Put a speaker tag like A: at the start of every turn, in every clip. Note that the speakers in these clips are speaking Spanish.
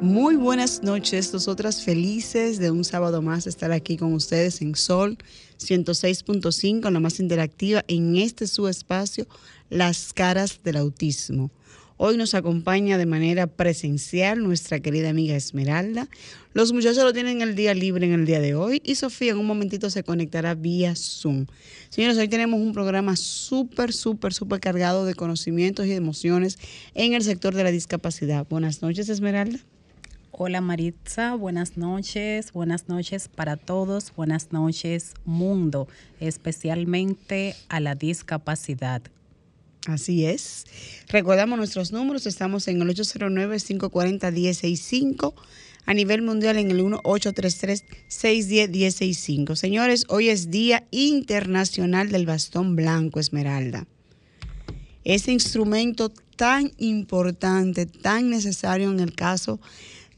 A: Muy buenas noches, nosotras felices de un sábado más estar aquí con ustedes en Sol 106.5, la más interactiva, en este su espacio, Las caras del autismo. Hoy nos acompaña de manera presencial nuestra querida amiga Esmeralda. Los muchachos lo tienen el día libre en el día de hoy y Sofía en un momentito se conectará vía Zoom. Señores, hoy tenemos un programa súper, súper, súper cargado de conocimientos y de emociones en el sector de la discapacidad. Buenas noches, Esmeralda.
B: Hola Maritza, buenas noches, buenas noches para todos, buenas noches mundo, especialmente a la discapacidad.
A: Así es. Recordamos nuestros números, estamos en el 809-540-165, a nivel mundial en el 1-833-610-165. Señores, hoy es Día Internacional del Bastón Blanco Esmeralda. Ese instrumento tan importante, tan necesario en el caso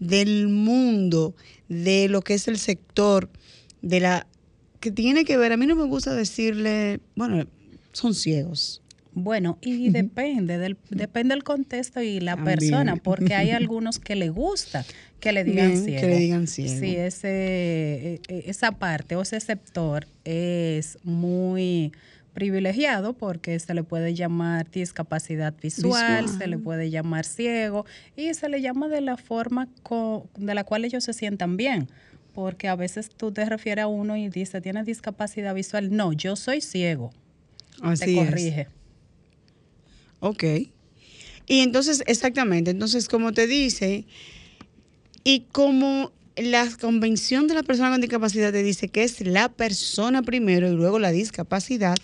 A: del mundo, de lo que es el sector, de la que tiene que ver, a mí no me gusta decirle, bueno, son ciegos.
B: Bueno, y depende del depende del contexto y la persona, porque hay algunos que le gusta que le digan ciego.
A: Que le digan ciego.
B: Sí, ese, e, e, esa parte o ese sector es muy privilegiado porque se le puede llamar discapacidad visual, se le puede llamar ciego y se le llama de la forma de la cual ellos se sientan bien. Porque a veces tú te refieres a uno y dices, ¿tienes discapacidad visual? No, yo soy ciego.
A: Así
B: te corrige.
A: Ok. Y entonces, exactamente, entonces como te dice, y como la convención de la persona con discapacidad te dice que es la persona primero y luego la discapacidad,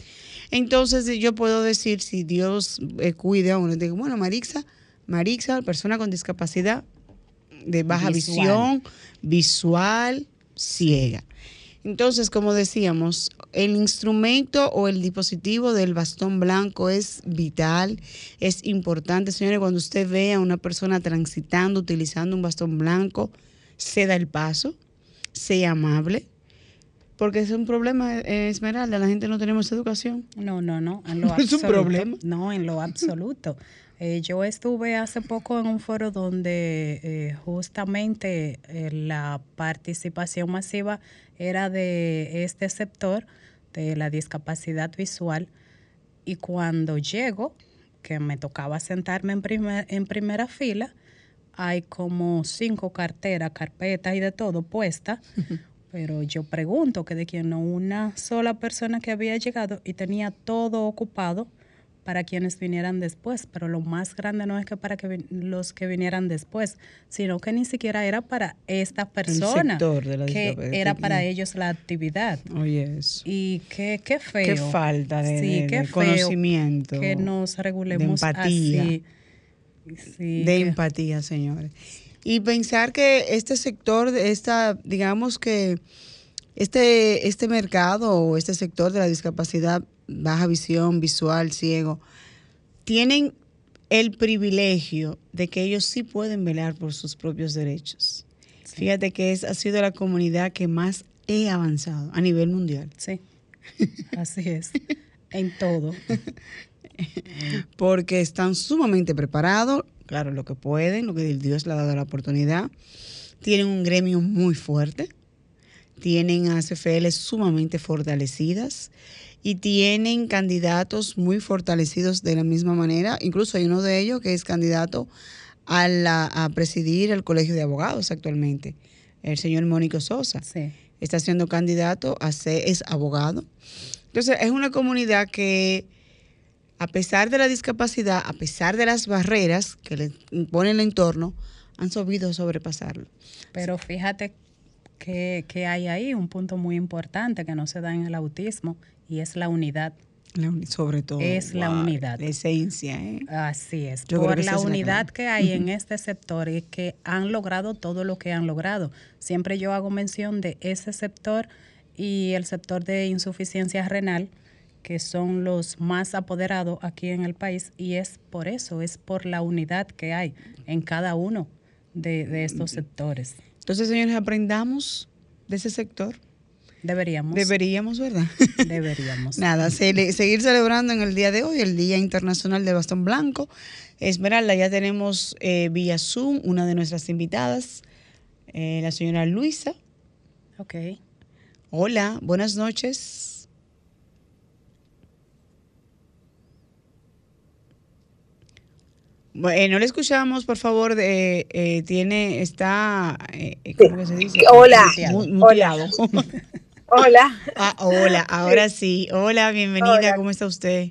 A: entonces yo puedo decir, si Dios eh, cuide a uno, digo, bueno, Marixa, Marixa, persona con discapacidad de baja visión, visual, ciega. Entonces, como decíamos, el instrumento o el dispositivo del bastón blanco es vital, es importante. Señores, cuando usted ve a una persona transitando, utilizando un bastón blanco, se da el paso, sea amable, porque es un problema, eh, Esmeralda, la gente no tenemos educación.
B: No, no, no, en lo
A: es un problema.
B: No, en lo absoluto. Eh, yo estuve hace poco en un foro donde eh, justamente la participación masiva era de este sector, de la discapacidad visual, y cuando llego, que me tocaba sentarme en, primer, en primera fila, hay como cinco carteras, carpetas y de todo puestas. Pero yo pregunto que de quién no una sola persona que había llegado y tenía todo ocupado para quienes vinieran después, pero lo más grande no es que para que los que vinieran después, sino que ni siquiera era para esta persona, que era para ellos la actividad.
A: Oye, eso.
B: Y qué, qué feo.
A: Qué falta de, conocimiento.
B: Que nos regulemos de empatía. así.
A: De empatía, señores. Y pensar que este sector, esta, digamos que este, este mercado o este sector de la discapacidad, baja visión, visual, ciego, tienen el privilegio de que ellos sí pueden velar por sus propios derechos. Fíjate que es, ha sido la comunidad que más he avanzado a nivel mundial.
B: Sí, así es, en todo.
A: Porque están sumamente preparados, claro, lo que pueden, lo que Dios le ha dado la oportunidad. Tienen un gremio muy fuerte, tienen ACFL sumamente fortalecidas y tienen candidatos muy fortalecidos de la misma manera. Incluso hay uno de ellos que es candidato a, la, a presidir el Colegio de Abogados actualmente, el señor Mónico Sosa. Está siendo candidato a ser, es abogado. Entonces, es una comunidad que a pesar de la discapacidad, a pesar de las barreras que le impone el entorno, han sabido sobrepasarlo.
B: Pero fíjate que, hay ahí un punto muy importante que no se da en el autismo y es la unidad.
A: sobre todo.
B: Es la unidad.
A: La esencia. ¿eh?
B: Así es. Por la unidad que hay en este sector y que han logrado todo lo que han logrado. Siempre yo hago mención de ese sector y el sector de insuficiencia renal, que son los más apoderados aquí en el país, y es por eso, es por la unidad que hay en cada uno de, estos sectores.
A: Entonces, señores, aprendamos de ese sector.
B: Deberíamos.
A: Deberíamos, ¿verdad?
B: Deberíamos.
A: Nada, seguir celebrando en el día de hoy, el Día Internacional del Bastón Blanco. Esmeralda, ya tenemos eh, vía Zoom una de nuestras invitadas, eh, la señora Luisa.
B: Ok.
A: Hola, buenas noches. Bueno, no le escuchamos, por favor. De, eh, tiene, está,
C: ¿cómo se dice? Hola. Hola.
A: hola. Ah, hola, ahora sí. Hola, bienvenida. ¿Cómo está usted?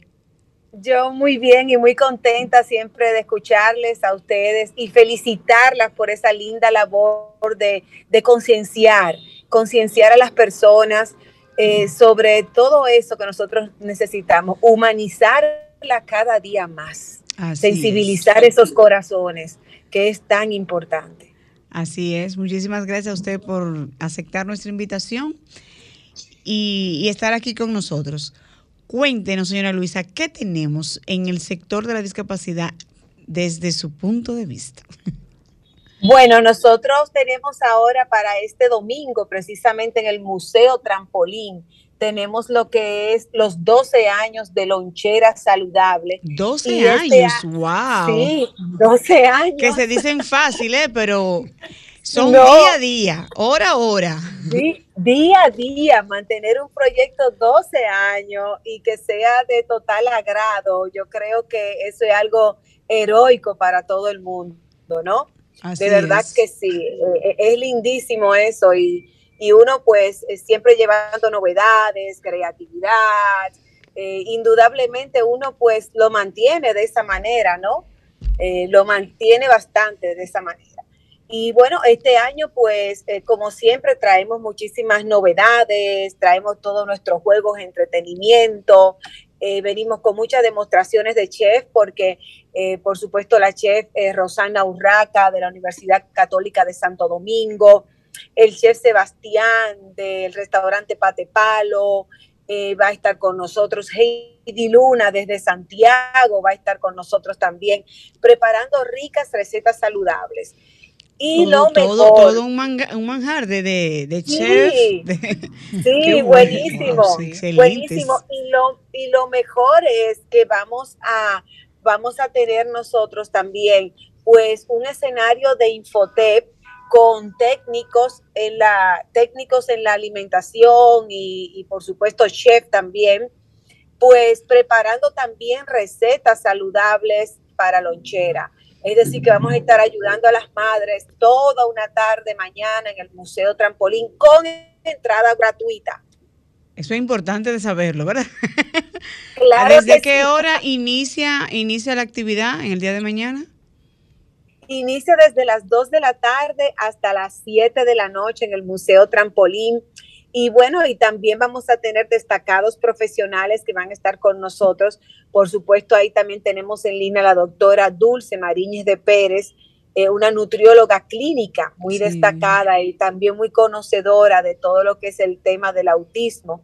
C: Yo muy bien y muy contenta siempre de escucharles a ustedes y felicitarlas por esa linda labor de, concienciar, concienciar a las personas eh, sobre todo eso que nosotros necesitamos, humanizarla cada día más, sensibilizar esos corazones, que es tan importante.
A: Así es, muchísimas gracias a usted por aceptar nuestra invitación y estar aquí con nosotros. Cuéntenos, señora Luisa, ¿qué tenemos en el sector de la discapacidad desde su punto de vista?
C: Bueno, nosotros tenemos ahora para este domingo, precisamente en el Museo Trampolín, tenemos lo que es los 12 años de lonchera saludable.
A: 12 este años, wow.
C: Sí, 12 años.
A: Que se dicen fáciles, pero son día a día, hora a hora.
C: día a día, mantener un proyecto 12 años y que sea de total agrado, yo creo que eso es algo heroico para todo el mundo, ¿no? de verdad que sí, e, e, es lindísimo eso y, uno pues siempre llevando novedades, creatividad, eh, indudablemente uno pues lo mantiene de esa manera, ¿no? Eh, lo mantiene bastante de esa manera. Y bueno, este año pues eh, como siempre traemos muchísimas novedades, traemos todos nuestros juegos entretenimiento, eh, venimos con muchas demostraciones de chef porque eh, por supuesto la chef Rosana Urraca de la Universidad Católica de Santo Domingo, el chef Sebastián del restaurante Pate Palo, va a estar con nosotros Heidi Luna desde Santiago, va a estar con nosotros también preparando ricas recetas saludables. Y lo
A: todo,
C: mejor.
A: Todo un, un manjar de, de, chef.
C: Sí, buenísimo. buenísimo. Y lo, y lo mejor es que vamos a, vamos a tener nosotros también, pues, un escenario de Infotep con técnicos en la, técnicos en la alimentación y, y por supuesto chef también, pues preparando también recetas saludables para lonchera. Es decir, que vamos a estar ayudando a las madres toda una tarde mañana en el Museo Trampolín con entrada gratuita.
A: Eso es importante de saberlo, ¿verdad? Claro ¿Desde qué hora inicia, inicia la actividad en el día de mañana?
C: Inicia desde las 2 de la tarde hasta las 7 de la noche en el Museo Trampolín. Y bueno, y también vamos a tener destacados profesionales que van a estar con nosotros. Por supuesto, ahí también tenemos en línea a la doctora Dulce Mariñez de Pérez, eh, una nutrióloga clínica muy destacada y también muy conocedora de todo lo que es el tema del autismo,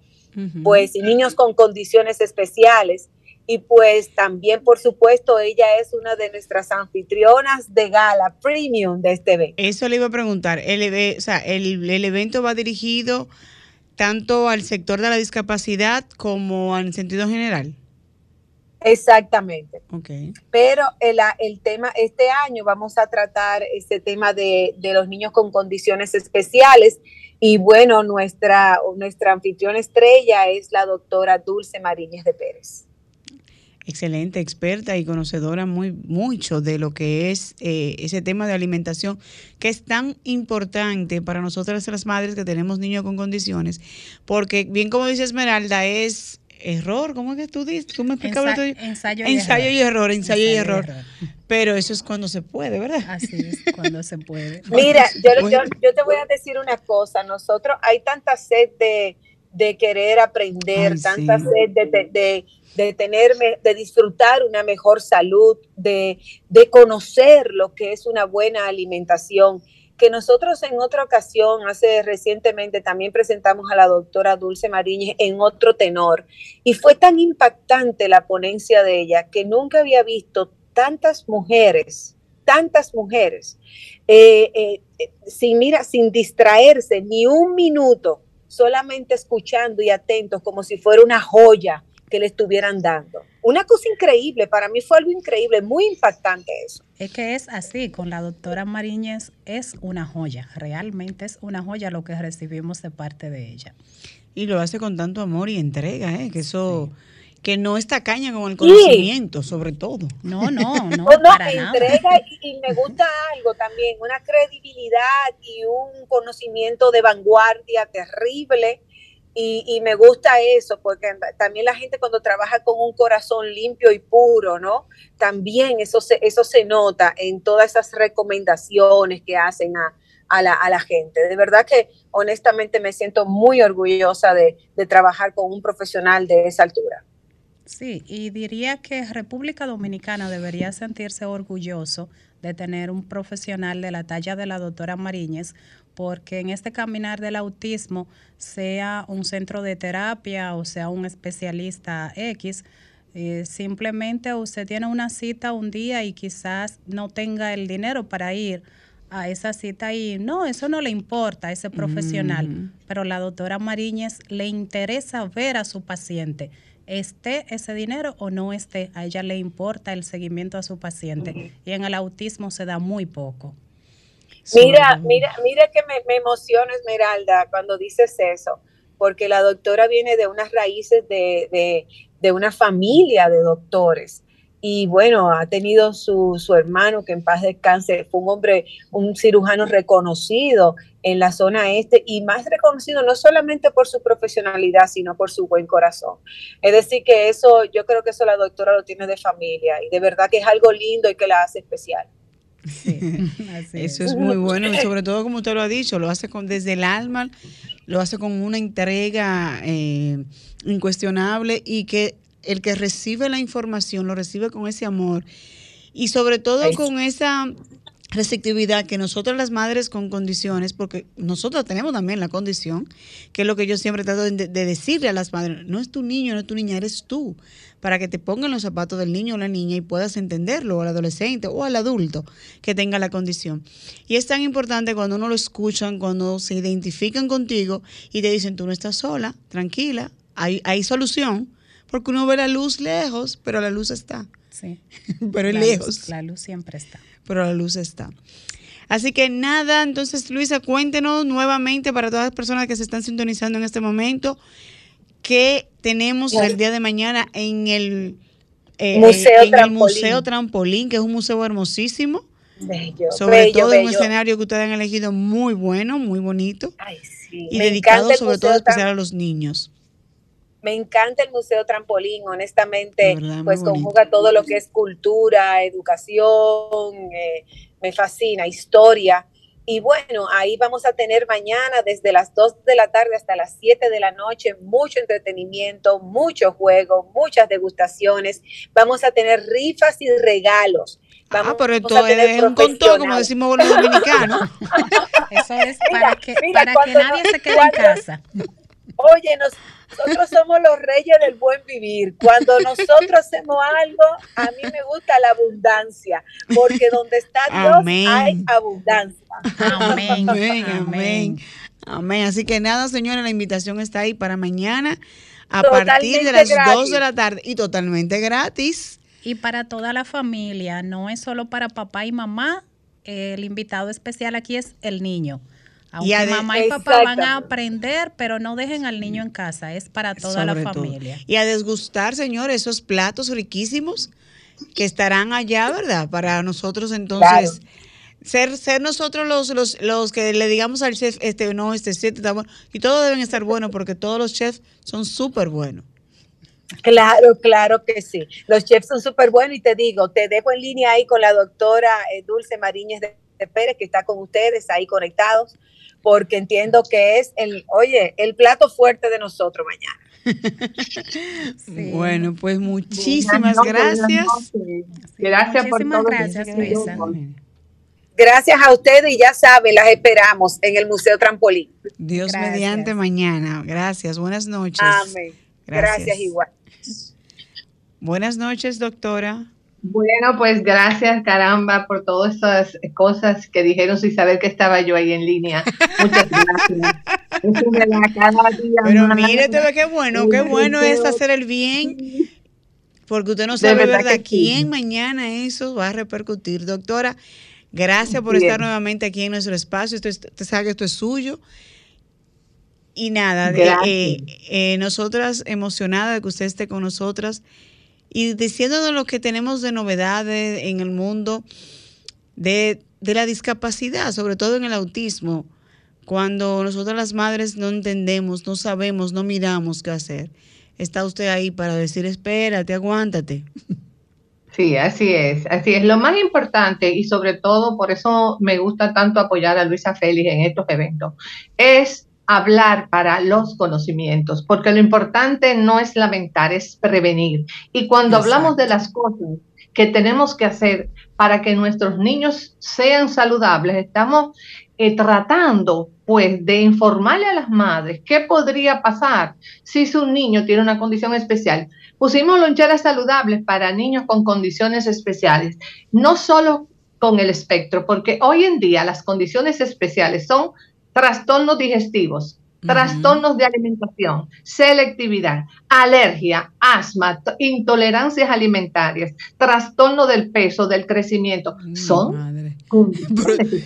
C: pues y niños con condiciones especiales. Y pues también, por supuesto, ella es una de nuestras anfitrionas de gala premium de este evento.
A: Eso le iba a preguntar. El, o sea, el, el evento va dirigido tanto al sector de la discapacidad como en sentido general.
C: Exactamente. Okay. Pero el, el, tema, este año vamos a tratar ese tema de, los niños con condiciones especiales. Y bueno, nuestra, nuestra anfitriona estrella es la doctora Dulce Mariñez de Pérez
A: excelente, experta y conocedora muy mucho de lo que es eh, ese tema de alimentación, que es tan importante para nosotras las madres que tenemos niños con condiciones, porque bien como dice Esmeralda, es error, ¿cómo es que tú dices? ¿Tú me explicabas
B: ensayo, y,
A: ensayo
B: error.
A: y error. Ensayo, y, error. Pero eso es cuando se puede, ¿verdad?
B: Así es, cuando se puede.
C: Mira, yo, yo, yo, te voy a decir una cosa, nosotros hay tanta sed de, de querer aprender, tanta sed de, de de tenerme, de disfrutar una mejor salud, de, de conocer lo que es una buena alimentación, que nosotros en otra ocasión, hace recientemente, también presentamos a la doctora Dulce Mariñez en otro tenor. Y fue tan impactante la ponencia de ella que nunca había visto tantas mujeres, tantas mujeres, eh, eh, sin, mira, sin distraerse ni un minuto, solamente escuchando y atentos como si fuera una joya que le estuvieran dando. Una cosa increíble, para mí fue algo increíble, muy impactante eso.
B: Es que es así, con la doctora Mariñez es una joya, realmente es una joya lo que recibimos de parte de ella.
A: Y lo hace con tanto amor y entrega, ¿eh? que eso... que no está caña con el conocimiento, sobre todo.
B: No, no, no.
C: no, no entrega y, me gusta algo también, una credibilidad y un conocimiento de vanguardia terrible y, me gusta eso, porque también la gente cuando trabaja con un corazón limpio y puro, ¿no? También eso se, eso se nota en todas esas recomendaciones que hacen a, la, a la, gente. De verdad que honestamente me siento muy orgullosa de, de trabajar con un profesional de esa altura.
B: Sí, y diría que República Dominicana debería sentirse orgulloso de tener un profesional de la talla de la doctora Mariñez, porque en este caminar del autismo, sea un centro de terapia o sea un especialista X, eh, simplemente usted tiene una cita un día y quizás no tenga el dinero para ir a esa cita y no, eso no le importa a ese profesional, mm. pero la doctora Mariñez le interesa ver a su paciente esté ese dinero o no esté, a ella le importa el seguimiento a su paciente. Y en el autismo se da muy poco.
C: Mira, mira, mira que me, me emociona Esmeralda cuando dices eso, porque la doctora viene de unas raíces de, de, de una familia de doctores y bueno, ha tenido su, su, hermano que en paz descanse, fue un hombre, un cirujano reconocido en la zona este y más reconocido no solamente por su profesionalidad, sino por su buen corazón. Es decir, que eso, yo creo que eso la doctora lo tiene de familia y de verdad que es algo lindo y que la hace especial.
A: eso es muy bueno y sobre todo como usted lo ha dicho, lo hace con desde el alma, lo hace con una entrega eh, incuestionable y que el que recibe la información lo recibe con ese amor y sobre todo con esa receptividad que nosotras las madres con condiciones, porque nosotros tenemos también la condición, que es lo que yo siempre trato de, decirle a las madres, no es tu niño, no es tu niña, eres tú, para que te pongan los zapatos del niño o la niña y puedas entenderlo, o al adolescente o al adulto que tenga la condición. Y es tan importante cuando uno lo escuchan, cuando se identifican contigo y te dicen, tú no estás sola, tranquila, hay, hay solución porque uno ve la luz lejos, pero la luz está.
B: Sí.
A: pero es lejos.
B: la luz siempre está.
A: Pero la luz está. Así que nada, entonces Luisa, cuéntenos nuevamente para todas las personas que se están sintonizando en este momento, qué tenemos el día de mañana en el,
C: eh, museo,
A: en el museo Trampolín, que es un museo hermosísimo. Bello, sobre todo en un escenario que ustedes han elegido muy bueno, muy bonito.
C: Ay, sí.
A: Y dedicado sobre todo especial a los niños.
C: Me encanta el Museo Trampolín, honestamente, pues conjuga todo lo que es cultura, educación, eh, me fascina, historia. Y bueno, ahí vamos a tener mañana desde las 2 de la tarde hasta las 7 de la noche mucho entretenimiento, mucho juego, muchas degustaciones. Vamos a tener rifas y regalos.
A: Ah, vamos, ah, pero esto es un contón, como decimos los dominicanos.
B: Eso es para que, para que nadie se quede en casa.
C: Oye, nosotros somos los reyes del buen vivir. Cuando nosotros hacemos algo, a mí me gusta la abundancia, porque donde está Dios hay abundancia.
A: Amén. amén, amén. Así que nada, señora, la invitación está ahí para mañana a partir de las 2 de la tarde y totalmente gratis.
B: Y para toda la familia, no es solo para papá y mamá, el invitado especial aquí es el niño. Aunque mamá y papá van a aprender, pero no dejen al niño en casa, es para toda la familia.
A: Y a desgustar, señor, esos platos riquísimos que estarán allá, ¿verdad? Para nosotros entonces ser ser nosotros los, los, los que le digamos al chef, este no, este siete está bueno. Y todos deben estar buenos porque todos los chefs son súper buenos.
C: Claro, claro que sí. Los chefs son súper buenos y te digo, te dejo en línea ahí con la doctora eh, Dulce Mariñez de Pérez, que está con ustedes ahí conectados porque entiendo que es el, oye, el plato fuerte de nosotros mañana.
A: Bueno, pues muchísimas gracias.
D: Gracias por todo.
B: Gracias, Luisa.
C: Gracias a ustedes y ya saben, las esperamos en el Museo Trampolín.
A: Dios mediante mañana. Gracias. Buenas noches.
C: Amén. Gracias igual.
A: Buenas noches, doctora.
D: Bueno, pues gracias, caramba, por todas estas cosas que dijeron sin saber que estaba yo ahí en línea. Muchas gracias.
A: Pero qué bueno, qué bueno es hacer el bien, porque usted no sabe, de ¿verdad? ¿Quién mañana eso va a repercutir? Doctora, gracias por estar nuevamente aquí en nuestro espacio. Usted sabe que esto es suyo. Y nada, eh, eh, nosotras emocionadas de que usted esté con nosotras y diciéndonos lo que tenemos de novedades en el mundo de, la discapacidad, sobre todo en el autismo, cuando nosotros las madres no entendemos, no sabemos, no miramos qué hacer. Está usted ahí para decir, espérate, aguántate.
D: Sí, así es, así es. Lo más importante y sobre todo por eso me gusta tanto apoyar a Luisa Félix en estos eventos, es hablar para los conocimientos, porque lo importante no es lamentar, es prevenir. Y cuando hablamos de las cosas que tenemos que hacer para que nuestros niños sean saludables, estamos eh, tratando pues de informarle a las madres qué podría pasar si su niño tiene una condición especial. Pusimos loncheras saludables para niños con condiciones especiales, no solo con el espectro, porque hoy en día las condiciones especiales son trastornos digestivos, trastornos de alimentación, selectividad, alergia, asma, intolerancias alimentarias, trastorno del peso, del crecimiento. Son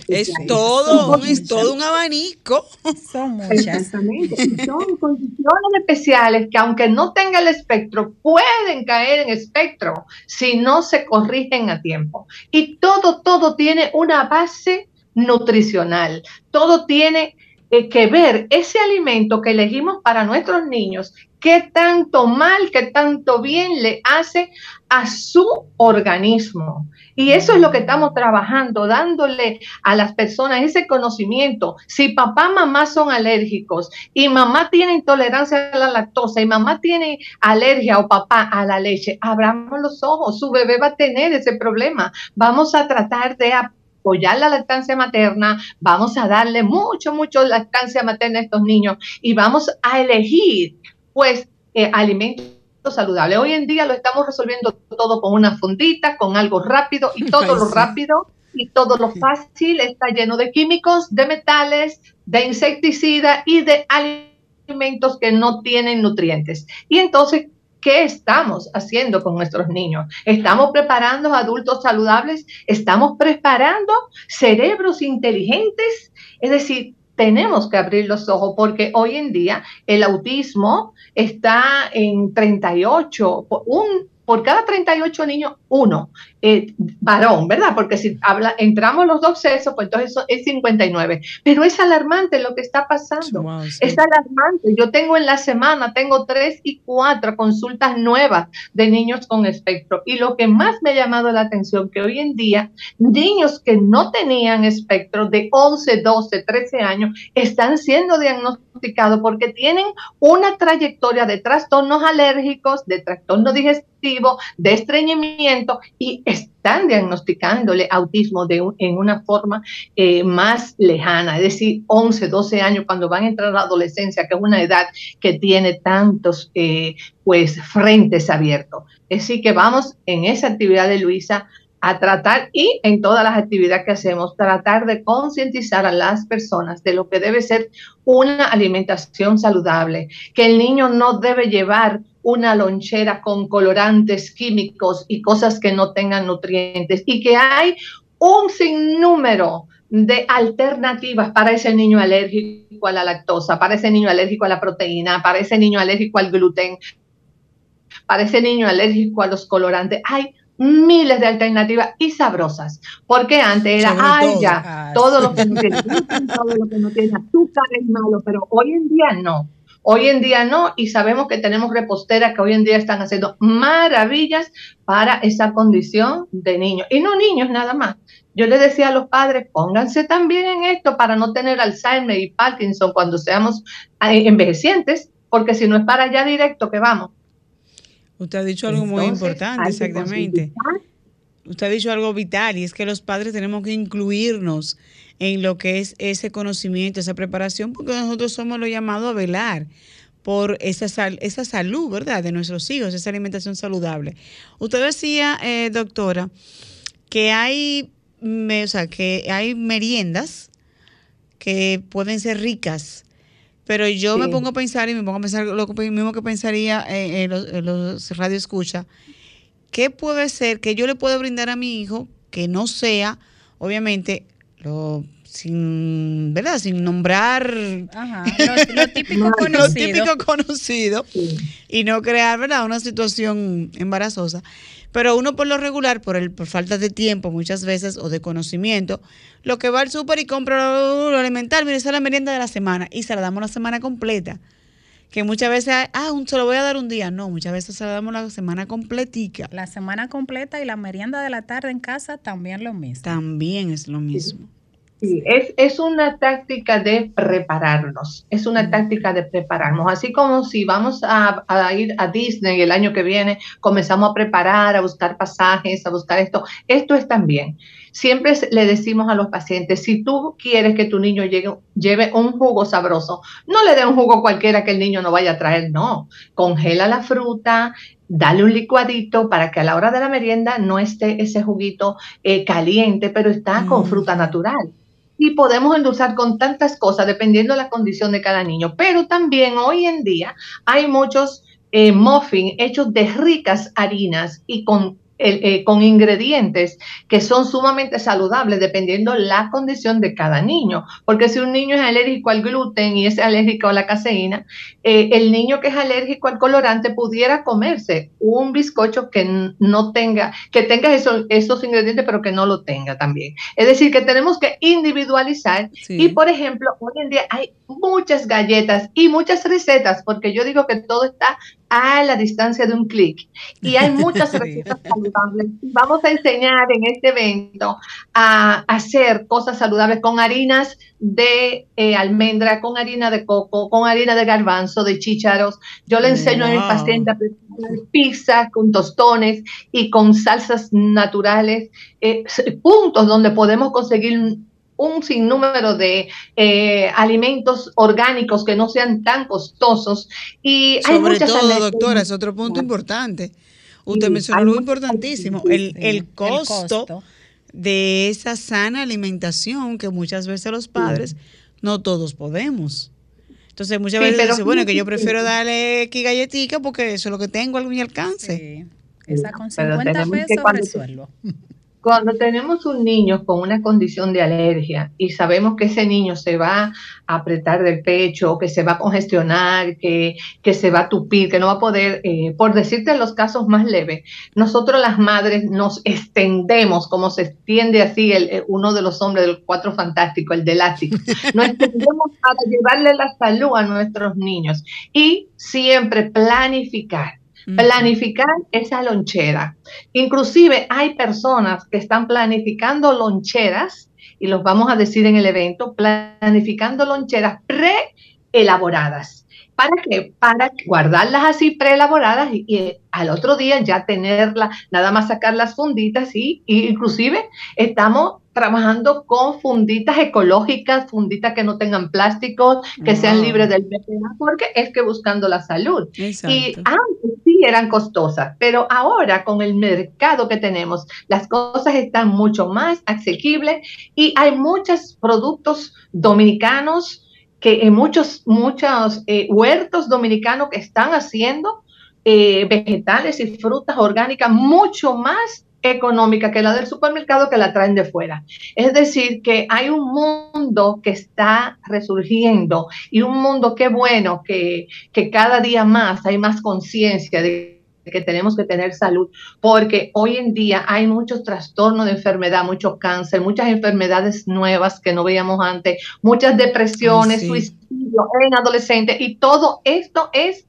A: es todo, es todo un abanico.
D: Son muchas. Son condiciones especiales que aunque no tenga el espectro, pueden caer en espectro si no se corrigen a tiempo. Y todo, todo tiene una base nutricional. Todo tiene eh, que ver ese alimento que elegimos para nuestros niños, qué tanto mal, qué tanto bien le hace a su organismo. Y eso es lo que estamos trabajando, dándole a las personas ese conocimiento. Si papá, mamá son alérgicos y mamá tiene intolerancia a la lactosa y mamá tiene alergia o papá a la leche, abramos los ojos, su bebé va a tener ese problema. Vamos a tratar de apoyar la lactancia materna, vamos a darle mucho, mucho lactancia materna a estos niños y vamos a elegir, pues, eh, alimentos saludables. Hoy en día lo estamos resolviendo todo con una fundita, con algo rápido y todo lo rápido y todo lo fácil está lleno de químicos, de metales, de insecticida y de alimentos que no tienen nutrientes. Y entonces ¿Qué estamos haciendo con nuestros niños? ¿Estamos preparando adultos saludables? ¿Estamos preparando cerebros inteligentes? Es decir, tenemos que abrir los ojos porque hoy en día el autismo está en 38, un, por cada 38 niños, uno eh, varón, ¿verdad? Porque si habla, entramos los dos sexos, pues entonces eso es 59. Pero es alarmante lo que está pasando. Es alarmante. Yo tengo en la semana, tengo tres y cuatro consultas nuevas de niños con espectro. Y lo que más me ha llamado la atención, que hoy en día niños que no tenían espectro de 11, 12, 13 años están siendo diagnosticados porque tienen una trayectoria de trastornos alérgicos, de trastorno digestivo, de estreñimiento y están diagnosticándole autismo de en una forma eh, más lejana, es decir, 11, 12 años cuando van a entrar a la adolescencia, que es una edad que tiene tantos eh, pues frentes abiertos. Es decir, que vamos en esa actividad de Luisa a tratar y en todas las actividades que hacemos, tratar de concientizar a las personas de lo que debe ser una alimentación saludable, que el niño no debe llevar una lonchera con colorantes químicos y cosas que no tengan nutrientes y que hay un sinnúmero de alternativas para ese niño alérgico a la lactosa, para ese niño alérgico a la proteína, para ese niño alérgico al gluten, para ese niño alérgico a los colorantes. Hay miles de alternativas y sabrosas, porque antes era, ay, ya, todo lo que no tiene todo lo que no tiene azúcar es malo, pero hoy en día no. Hoy en día no, y sabemos que tenemos reposteras que hoy en día están haciendo maravillas para esa condición de niños. Y no niños nada más. Yo les decía a los padres, pónganse también en esto para no tener Alzheimer y Parkinson cuando seamos eh, envejecientes, porque si no es para allá directo que vamos.
A: Usted ha dicho algo muy importante, exactamente. usted ha dicho algo vital y es que los padres tenemos que incluirnos en lo que es ese conocimiento, esa preparación, porque nosotros somos los llamados a velar por esa, esa salud, ¿verdad?, de nuestros hijos, esa alimentación saludable. Usted decía, eh, doctora, que hay, o sea, que hay meriendas que pueden ser ricas, pero yo me pongo a pensar y me pongo a pensar lo mismo que pensaría en, los, en los radio escucha, ¿qué puede ser que yo le pueda brindar a mi hijo que no sea, obviamente, lo sin, ¿verdad? Sin nombrar
B: lo, típico
A: conocido, y no crear, ¿verdad? Una situación embarazosa. Pero uno por lo regular, por, el, por falta de tiempo muchas veces o de conocimiento, lo que va al súper y compra lo, alimentar, mire, esa es la merienda de la semana y se la damos la semana completa. Que muchas veces, ah, se lo voy a dar un día. No, muchas veces se la damos la semana completica.
B: La semana completa y la merienda de la tarde en casa también lo mismo.
A: También es lo mismo.
D: Sí, es, es, una táctica de prepararnos, es una táctica de prepararnos. Así como si vamos a, ir a Disney el año que viene, comenzamos a preparar, a buscar pasajes, a buscar esto. Esto es también. Siempre le decimos a los pacientes, si tú quieres que tu niño llegue, lleve un jugo sabroso, no le dé un jugo cualquiera que el niño no vaya a traer, no. Congela la fruta, dale un licuadito para que a la hora de la merienda no esté ese juguito eh, caliente, pero está con mm. fruta natural y podemos endulzar con tantas cosas dependiendo de la condición de cada niño. Pero también hoy en día hay muchos eh, muffins hechos de ricas harinas y con eh, con ingredientes que son sumamente saludables dependiendo la condición de cada niño. Porque si un niño es alérgico al gluten y es alérgico a la caseína, eh, el niño que es alérgico al colorante pudiera comerse un bizcocho que no tenga, que tenga esos, esos ingredientes, pero que no lo tenga también. Es decir, que tenemos que individualizar. Y por ejemplo, hoy en día hay muchas galletas y muchas recetas, porque yo digo que todo está a la distancia de un clic. Y hay muchas recetas saludables. Vamos a enseñar en este evento a hacer cosas saludables con harinas de eh, almendra, con harina de coco, con harina de garbanzo, de chícharos. Yo le enseño a mi paciente a preparar pizza con tostones y con salsas naturales, eh, puntos donde podemos conseguir un sinnúmero de eh, alimentos orgánicos que no sean tan costosos. Y
A: Sobre todo, doctora, es otro punto importante. Usted mencionó algo importantísimo, el, el, costo de esa sana alimentación que muchas veces los padres no todos podemos. Entonces muchas veces dice, bueno, que yo prefiero darle X galletica porque eso es lo que tengo a mi alcance.
B: Esa con 50 pesos resuelvo.
D: Cuando tenemos un niño con una condición de alergia y sabemos que ese niño se va a apretar del pecho, que se va a congestionar, que, que se va a tupir, que no va a poder, eh, por decirte los casos más leves, nosotros las madres nos extendemos, como se extiende así el, eh, uno de los hombres del cuatro fantástico, el de látigo, nos extendemos para llevarle la salud a nuestros niños y siempre planificar Planificar esa lonchera. Inclusive hay personas que están planificando loncheras, y los vamos a decir en el evento, planificando loncheras preelaboradas. ¿Para qué? Para guardarlas así preelaboradas y, y, al otro día ya tenerlas, nada más sacar las funditas y, y inclusive estamos trabajando con funditas ecológicas, funditas que no tengan plásticos, que sean libres del BPA, porque es que buscando la salud. Y antes sí eran costosas, pero ahora con el mercado que tenemos, las cosas están mucho más asequibles y hay muchos productos dominicanos que en muchos, muchos eh, huertos dominicanos que están haciendo eh, vegetales y frutas orgánicas mucho más económica que la del supermercado que la traen de fuera. Es decir, que hay un mundo que está resurgiendo y un mundo que bueno, que, que cada día más hay más conciencia de que tenemos que tener salud, porque hoy en día hay muchos trastornos de enfermedad, mucho cáncer, muchas enfermedades nuevas que no veíamos antes, muchas depresiones, suicidio en adolescentes, y todo esto es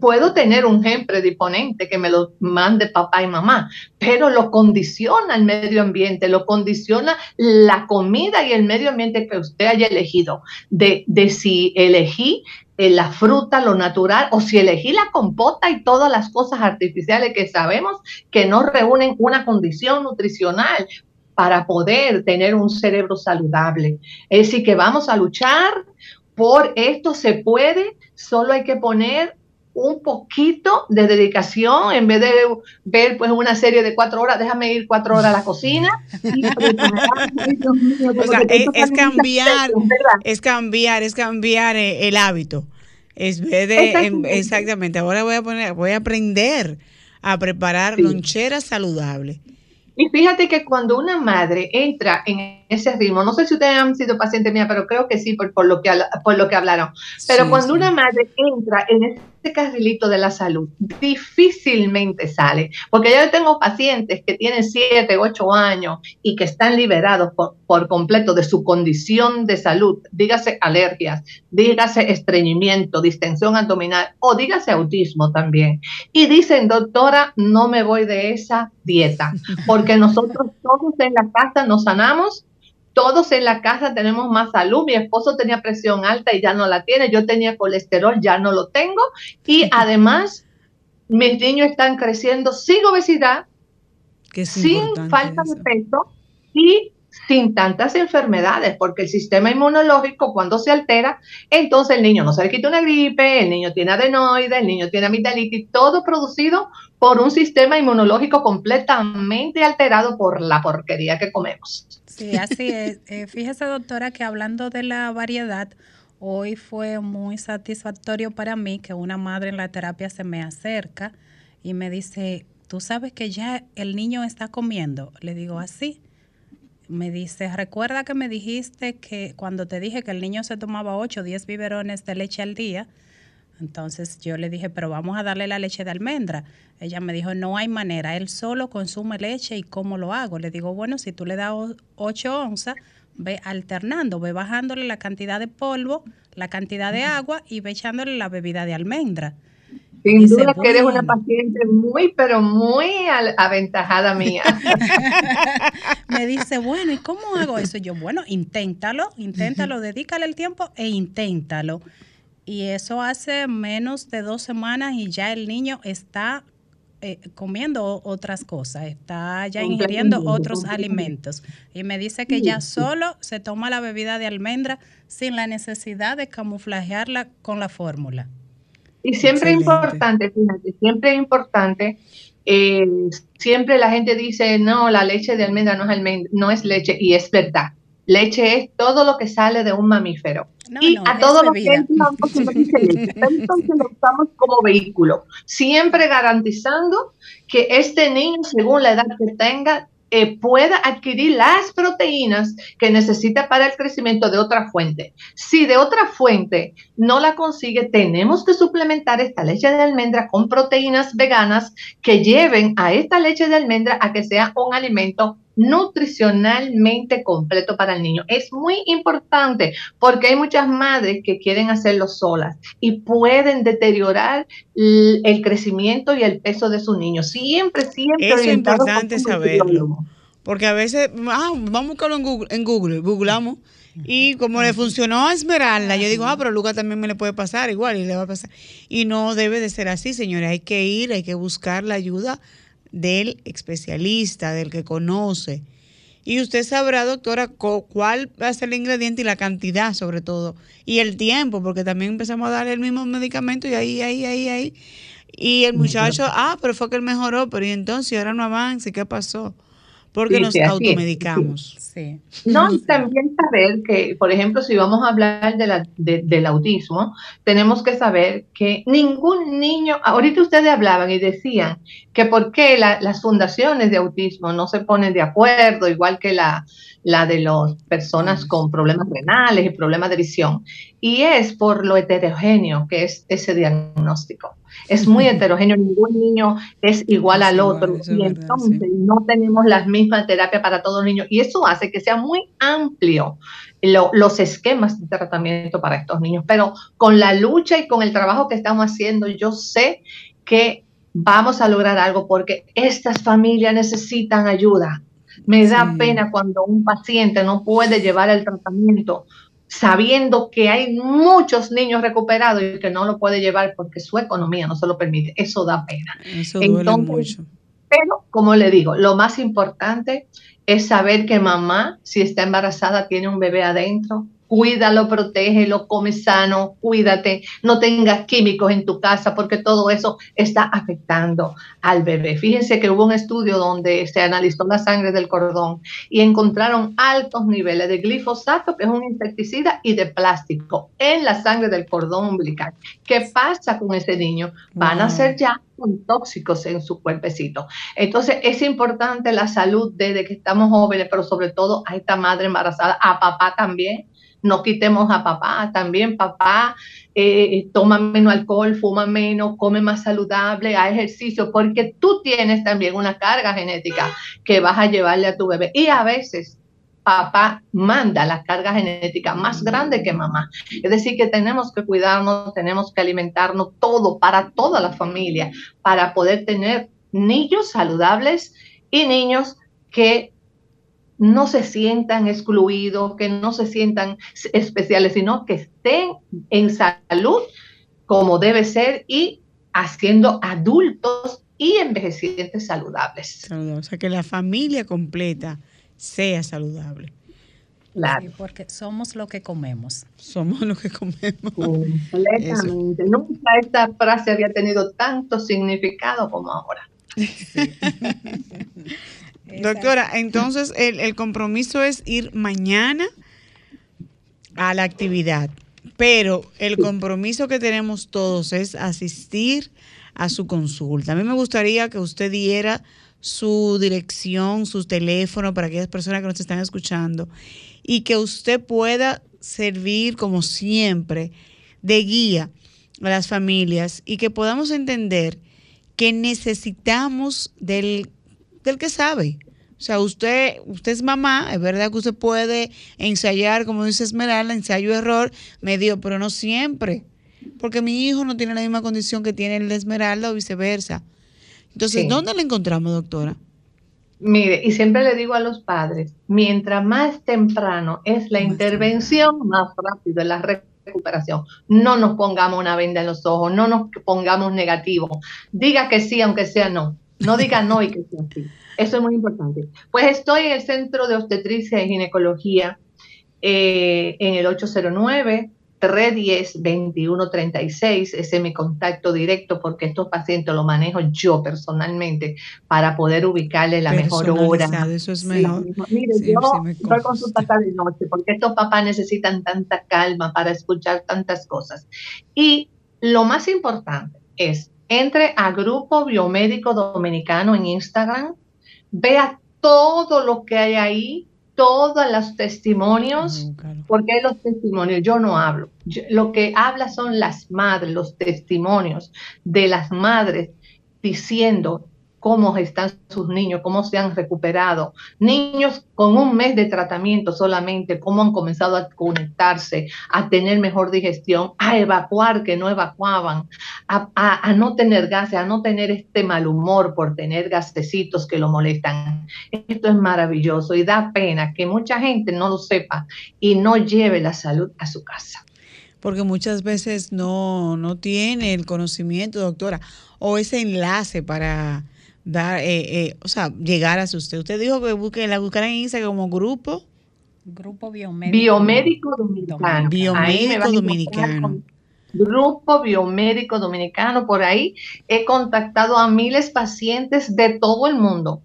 D: puedo tener un gen predisponente que me lo mande papá y mamá, pero lo condiciona el medio ambiente, lo condiciona la comida y el medio ambiente que usted haya elegido. De, de si elegí eh, la fruta, lo natural, o si elegí la compota y todas las cosas artificiales que sabemos que no reúnen una condición nutricional para poder tener un cerebro saludable. Es decir, que vamos a luchar por esto, se puede, solo hay que poner un poquito de dedicación en vez de ver pues una serie de cuatro horas, déjame ir cuatro horas a la cocina.
A: o sea, es, cambiar, es cambiar, es cambiar eh, el hábito. Es de, exactamente, ahora voy a poner, voy a aprender a preparar loncheras saludables.
D: Y fíjate que cuando una madre entra en ese ritmo, no sé si ustedes han sido pacientes mía, pero creo que sí por, por lo, que, por lo que hablaron, pero cuando una madre entra en ese este carrilito de la salud difícilmente sale, porque yo tengo pacientes que tienen 7, 8 años y que están liberados por, por, completo de su condición de salud, dígase alergias, dígase estreñimiento, distensión abdominal o dígase autismo también. Y dicen, doctora, no me voy de esa dieta, porque nosotros todos en la casa nos sanamos todos en la casa tenemos más salud. Mi esposo tenía presión alta y ya no la tiene. Yo tenía colesterol, ya no lo tengo. Y además, mis niños están creciendo sin obesidad, sin falta de peso y sin tantas enfermedades, porque el sistema inmunológico cuando se altera, entonces el niño no se le quita una gripe, el niño tiene adenoides, el niño tiene amigdalitis, todo producido por un sistema inmunológico completamente alterado por la porquería que comemos.
B: Sí, así es. Eh, fíjese, doctora, que hablando de la variedad, hoy fue muy satisfactorio para mí que una madre en la terapia se me acerca y me dice, ¿tú sabes que ya el niño está comiendo? Le digo, así. Me dice, recuerda que me dijiste que cuando te dije que el niño se tomaba 8 o 10 biberones de leche al día, entonces yo le dije, pero vamos a darle la leche de almendra. Ella me dijo, no hay manera, él solo consume leche y cómo lo hago. Le digo, bueno, si tú le das 8 onzas, ve alternando, ve bajándole la cantidad de polvo, la cantidad de agua y ve echándole la bebida de almendra.
D: Sin duda que eres una paciente muy, pero muy aventajada mía.
B: me dice, bueno, ¿y cómo hago eso? Yo, bueno, inténtalo, inténtalo, dedícale el tiempo e inténtalo. Y eso hace menos de dos semanas y ya el niño está eh, comiendo otras cosas, está ya ingiriendo otros alimentos. Y me dice que ya solo se toma la bebida de almendra sin la necesidad de camuflajearla con la fórmula.
D: Y siempre es importante, fíjate, siempre es importante, eh, siempre la gente dice, no, la leche de almendra no es, almendra, no es leche, y es verdad. Leche es todo lo que sale de un mamífero. y a todo lo que entra, entonces lo usamos como vehículo, siempre garantizando que este niño, según la edad que tenga, eh, pueda adquirir las proteínas que necesita para el crecimiento de otra fuente. Si de otra fuente no la consigue, tenemos que suplementar esta leche de almendra con proteínas veganas que lleven a esta leche de almendra a que sea un alimento nutricionalmente completo para el niño. Es muy importante porque hay muchas madres que quieren hacerlo solas y pueden deteriorar el crecimiento y el peso de su niño. Siempre, siempre.
A: Es importante saberlo. Porque a veces, ah, vamos a buscarlo en Google, en Google, googleamos. Y como le funcionó a Esmeralda, yo digo, ah, pero a Lucas también me le puede pasar igual y le va a pasar. Y no debe de ser así, señores. Hay que ir, hay que buscar la ayuda del especialista, del que conoce. Y usted sabrá, doctora, cuál va a ser el ingrediente y la cantidad, sobre todo. Y el tiempo, porque también empezamos a darle el mismo medicamento y ahí, ahí, ahí, ahí. Y el muchacho, ah, pero fue que él mejoró, pero y entonces ahora no avanza, ¿qué pasó? Porque nos automedicamos.
D: Sí. No, y también saber que, por ejemplo, si vamos a hablar de la, del autismo, tenemos que saber que ningún niño, ahorita ustedes hablaban y decían que por qué las fundaciones de autismo no se ponen de acuerdo, igual que la, la de las personas con problemas renales y problemas de visión. Y es por lo heterogéneo que es ese diagnóstico. Es muy heterogéneo, ningún niño es igual al otro. y entonces no tenemos las mismas terapias para todos los niños. Y eso hace que sea muy amplio los esquemas de tratamiento para estos niños. Pero con la lucha y con el trabajo que estamos haciendo, yo sé que vamos a lograr algo porque estas familias necesitan ayuda me da pena cuando un paciente no puede llevar el tratamiento sabiendo que hay muchos niños recuperados y que no lo puede llevar porque su economía no se lo permite. Eso da pena.
A: Eso duele mucho.
D: Pero, como le digo, lo más importante es saber que mamá, si está embarazada, tiene un bebé adentro, cuídalo, protégelo, come sano, cuídate, no tengas químicos en tu casa porque todo eso está afectando al bebé. Fíjense que hubo un estudio donde se analizó la sangre del cordón y encontraron altos niveles de glifosato, que es un insecticida, y de plástico en la sangre del cordón umbilical. ¿Qué pasa con ese niño? Van a ser ya tóxicos en su cuerpecito. Entonces es importante la salud desde que estamos jóvenes, pero sobre todo a esta madre embarazada, a papá también, no quitemos a papá, también papá eh, toma menos alcohol, fuma menos, come más saludable, a ejercicio, porque tú tienes también una carga genética que vas a llevarle a tu bebé. Y a veces papá manda la carga genética más grande que mamá. Es decir, que tenemos que cuidarnos, tenemos que alimentarnos todo para toda la familia, para poder tener niños saludables y niños que no se sientan excluidos, que no se sientan especiales, sino que estén en salud como debe ser y haciendo adultos y envejecientes saludables.
A: O sea, que la familia completa sea saludable.
B: Claro. porque somos lo que comemos.
A: Somos lo que comemos.
D: Completamente. Nunca esta frase había tenido tanto significado como ahora.
A: Doctora, entonces el, compromiso es ir mañana a la actividad, pero el compromiso que tenemos todos es asistir a su consulta. A mí me gustaría que usted diera su dirección, su teléfono para aquellas personas que nos están escuchando y que usted pueda servir como siempre de guía a las familias y que podamos entender que necesitamos del, del que sabe, o sea, usted, usted es mamá, es verdad que usted puede ensayar, como dice Esmeralda, ensayo-error, medio, pero no siempre. Porque mi hijo no tiene la misma condición que tiene el de Esmeralda o viceversa. Entonces, ¿dónde le encontramos, doctora?
D: Mire, y siempre le digo a los padres, mientras más temprano es la intervención, más rápido es la recuperación. No nos pongamos una venda en los ojos, no nos pongamos negativo. Diga que sí, aunque sea no. No diga no y que sea sí. Eso es muy importante. Pues estoy en el Centro de Obstetricia y Ginecología eh, en el 809. 310-2136, ese es mi contacto directo porque estos pacientes los manejo yo personalmente para poder ubicarle la mejor hora.
A: Eso es mejor.
D: Mire, yo estoy con su papá de noche porque estos papás necesitan tanta calma para escuchar tantas cosas. Y lo más importante es, entre a Grupo Biomédico Dominicano en Instagram, vea todo lo que hay ahí, todos los testimonios, porque los testimonios, yo no hablo, lo que habla son las madres, los testimonios de las madres diciendo cómo están sus niños, cómo se han recuperado. Niños con un mes de tratamiento solamente, cómo han comenzado a conectarse, a tener mejor digestión, a evacuar que no evacuaban, a, no tener gases, a no tener este mal humor por tener gasecitos que lo molestan. Esto es maravilloso y da pena que mucha gente no lo sepa y no lleve la salud a su casa
A: porque muchas veces no, no tiene el conocimiento, doctora, o ese enlace para dar, eh, eh, o sea, llegar a usted. Usted dijo que busque, la buscara en Instagram como grupo.
B: Grupo Biomédico.
D: Biomédico Dominicano.
A: Biomédico Dominicano.
D: Grupo Biomédico Dominicano. Por ahí he contactado a miles de pacientes de todo el mundo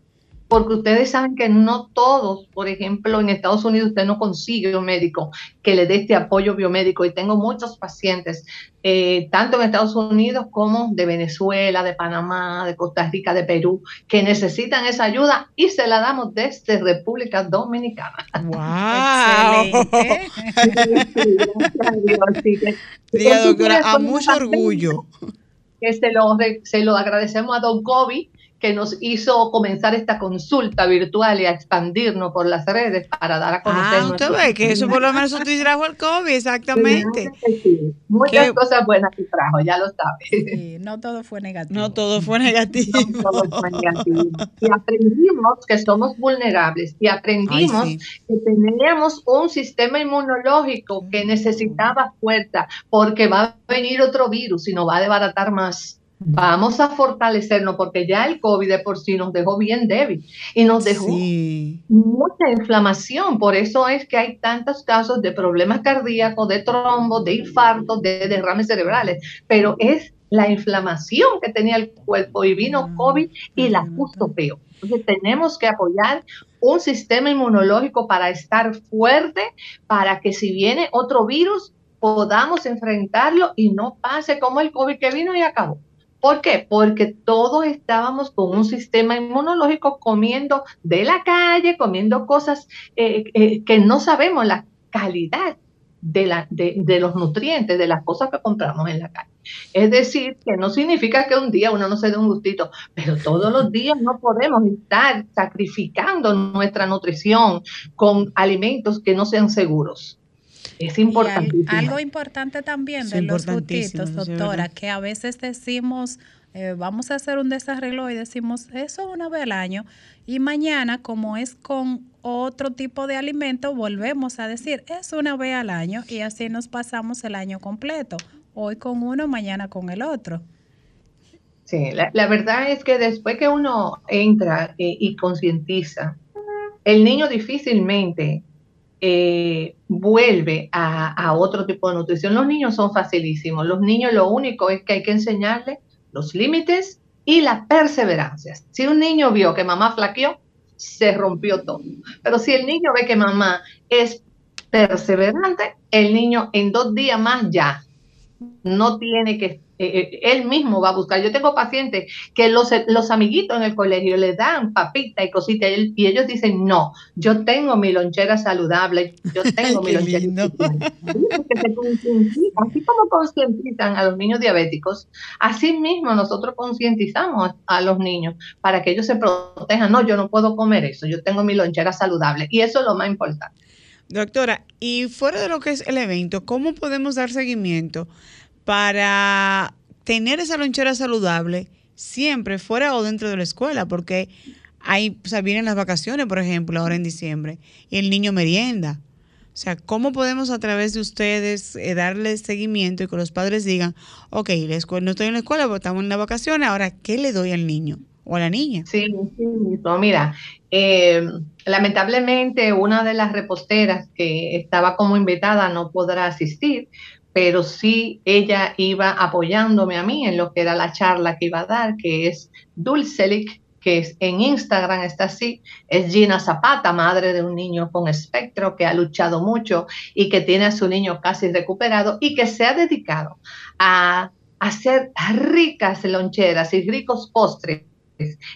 D: porque ustedes saben que no todos, por ejemplo, en Estados Unidos usted no consigue un médico que le dé este apoyo biomédico y tengo muchos pacientes, eh, tanto en Estados Unidos como de Venezuela, de Panamá, de Costa Rica, de Perú, que necesitan esa ayuda y se la damos desde República Dominicana.
A: ¡Wow! doctora, a mucho orgullo.
D: Que se lo, se lo agradecemos a Don Kobe que nos hizo comenzar esta consulta virtual y a expandirnos por las redes para dar a conocer.
A: Ah, usted ve que eso por lo menos te trajo el COVID, exactamente.
D: Muchas cosas buenas que trajo, ya lo sabes.
B: Sí, no todo fue negativo.
A: No todo fue negativo. No todo fue negativo.
D: Y aprendimos que somos vulnerables y aprendimos que teníamos un sistema inmunológico que necesitaba fuerza porque va a venir otro virus y nos va a desbaratar más vamos a fortalecernos porque ya el COVID de por sí nos dejó bien débil y nos dejó mucha inflamación. Por eso es que hay tantos casos de problemas cardíacos, de trombos, de infartos, de derrames cerebrales. Pero es la inflamación que tenía el cuerpo y vino ah, COVID y la justo peor. Entonces tenemos que apoyar un sistema inmunológico para estar fuerte, para que si viene otro virus podamos enfrentarlo y no pase como el COVID que vino y acabó. ¿Por qué? Porque todos estábamos con un sistema inmunológico comiendo de la calle, comiendo cosas eh, eh, que no sabemos la calidad de, los nutrientes, de las cosas que compramos en la calle. Es decir, que no significa que un día uno no se dé un gustito, pero todos los días no podemos estar sacrificando nuestra nutrición con alimentos que no sean seguros. Es importante.
B: Algo importante también de los gustitos, doctora, que a veces decimos, eh, vamos a hacer un desarreglo y decimos eso una vez al año y mañana, como es con otro tipo de alimento, volvemos a decir es una vez al año y así nos pasamos el año completo. Hoy con uno, mañana con el otro.
D: Sí, la, verdad es que después que uno entra eh, y concientiza, el niño difícilmente eh, vuelve a, otro tipo de nutrición. Los niños son facilísimos. Los niños lo único es que hay que enseñarles los límites y la perseverancia. Si un niño vio que mamá flaqueó, se rompió todo. Pero si el niño ve que mamá es perseverante, el niño en dos días más ya no tiene que eh, eh, él mismo va a buscar. Yo tengo pacientes que los, los amiguitos en el colegio le dan papita y cositas y, ellos dicen, no, yo tengo mi lonchera saludable, yo tengo mi lonchera Así como concientizan a los niños diabéticos, así mismo nosotros concientizamos a los niños para que ellos se protejan. No, yo no puedo comer eso, yo tengo mi lonchera saludable y eso es lo más importante.
A: Doctora, y fuera de lo que es el evento, ¿cómo podemos dar seguimiento para tener esa lonchera saludable siempre fuera o dentro de la escuela, porque hay, o sea, vienen las vacaciones, por ejemplo, ahora en diciembre, y el niño merienda. O sea, ¿cómo podemos a través de ustedes eh, darle seguimiento y que los padres digan, ok, la escuela, no estoy en la escuela, pero estamos en las vacaciones, ahora, ¿qué le doy al niño o a la niña?
D: Sí, sí, mira, eh, lamentablemente una de las reposteras que estaba como invitada no podrá asistir, pero sí ella iba apoyándome a mí en lo que era la charla que iba a dar, que es Dulcelic, que es, en Instagram está así, es Gina Zapata, madre de un niño con espectro que ha luchado mucho y que tiene a su niño casi recuperado y que se ha dedicado a hacer ricas loncheras y ricos postres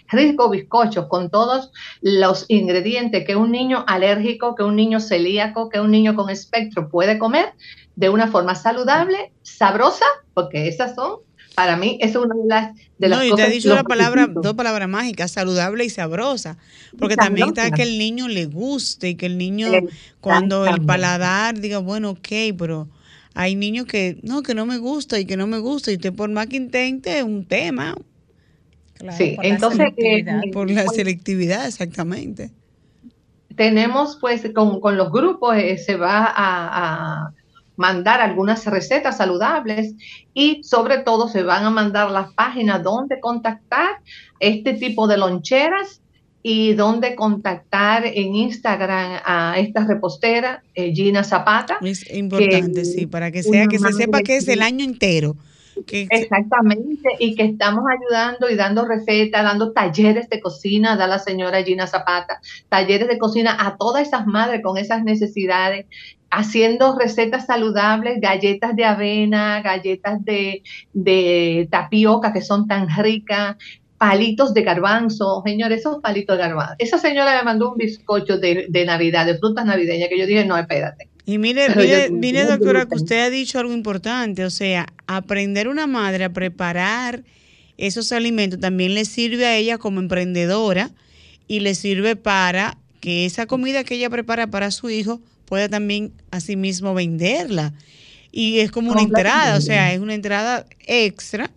D: ricos bizcochos con todos los ingredientes que un niño alérgico, que un niño celíaco, que un niño con espectro puede comer de una forma saludable, sabrosa, porque esas son, para mí, es una de las, de las
A: no, y te dicho la palabra, dos palabras mágicas, saludable y sabrosa, porque también está que el niño le guste y que el niño, cuando el paladar diga, bueno, ok, pero hay niños que, no, que no me gusta y que no me gusta, y usted por más que intente, un tema.
D: Sí, entonces...
A: Eh, por la selectividad, exactamente.
D: Tenemos, pues, con, con los grupos, eh, se va a mandar algunas recetas saludables y sobre todo se van a mandar las páginas donde contactar este tipo de loncheras y donde contactar en Instagram a esta repostera, eh, Gina Zapata.
A: Es importante, sí, para que sea, que se sepa que es el año entero.
D: Exactamente, y que estamos ayudando y dando recetas, dando talleres de cocina, da la señora Gina Zapata, talleres de cocina a todas esas madres con esas necesidades haciendo recetas saludables, galletas de avena, galletas de, de tapioca que son tan ricas, palitos de garbanzo, señores, esos palitos de garbanzo. Esa señora me mandó un bizcocho de, de Navidad, de frutas navideñas, que yo dije, no, espérate.
A: Y mire, mire, mire, doctora, que usted ha dicho algo importante, o sea, aprender una madre a preparar esos alimentos también le sirve a ella como emprendedora y le sirve para que esa comida que ella prepara para su hijo pueda también asimismo venderla. Y es como una entrada, o sea, es una entrada extra,